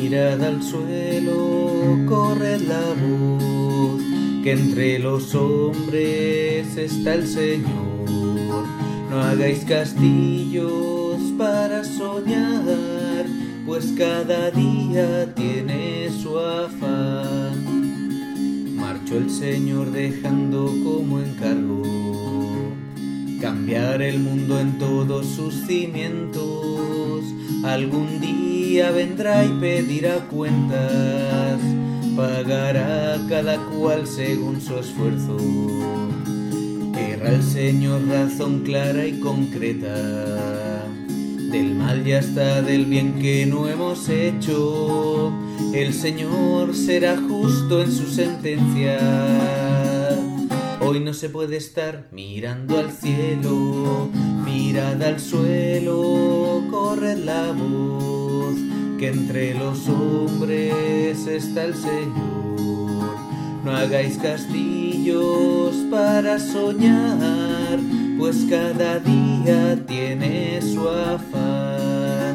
Mirad al suelo, corred la voz, que entre los hombres está el Señor. No hagáis castillos para soñar, pues cada día tiene su afán. Marchó el Señor dejando como encargo cambiar el mundo en todos sus cimientos. Algún día vendrá y pedirá cuentas, pagará cada cual según su esfuerzo. Querrá el Señor razón clara y concreta del mal y hasta del bien que no hemos hecho. El Señor será justo en su sentencia Hoy no se puede estar mirando al cielo, mirad al suelo, corred la voz, que entre los hombres está el Señor. No hagáis castillos para soñar, pues cada día tiene su afán.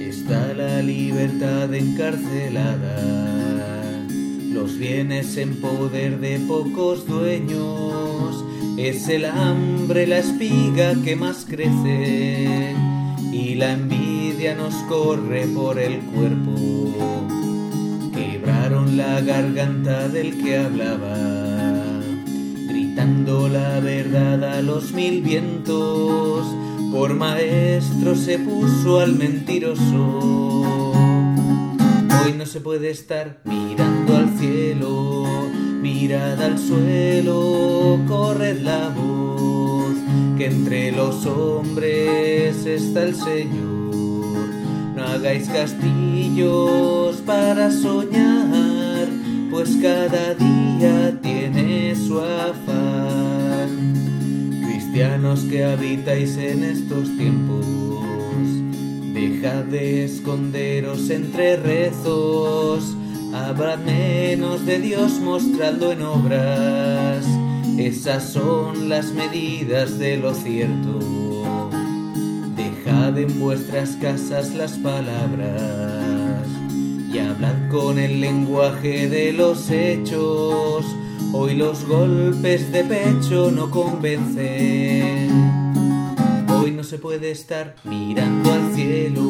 Está la libertad encarcelada los bienes en poder de pocos dueños, es el hambre la espiga que más crece y la envidia nos corre por el cuerpo. Quebraron la garganta del que hablaba, gritando la verdad a los mil vientos, por maestro se puso al mentiroso. Hoy no se puede estar mirando al cielo, mirad al suelo, corred la voz, que entre los hombres está el Señor. No hagáis castillos para soñar, pues cada día tiene su afán. Cristianos que habitáis en estos tiempos, Dejad de esconderos entre rezos, habrá menos de Dios mostrando en obras. Esas son las medidas de lo cierto. Dejad en vuestras casas las palabras y hablad con el lenguaje de los hechos. Hoy los golpes de pecho no convencen se puede estar mirando al cielo,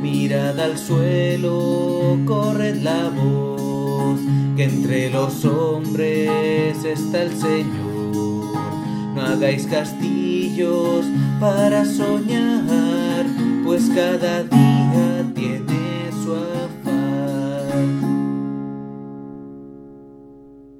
mirad al suelo, corred la voz, que entre los hombres está el Señor. No hagáis castillos para soñar, pues cada día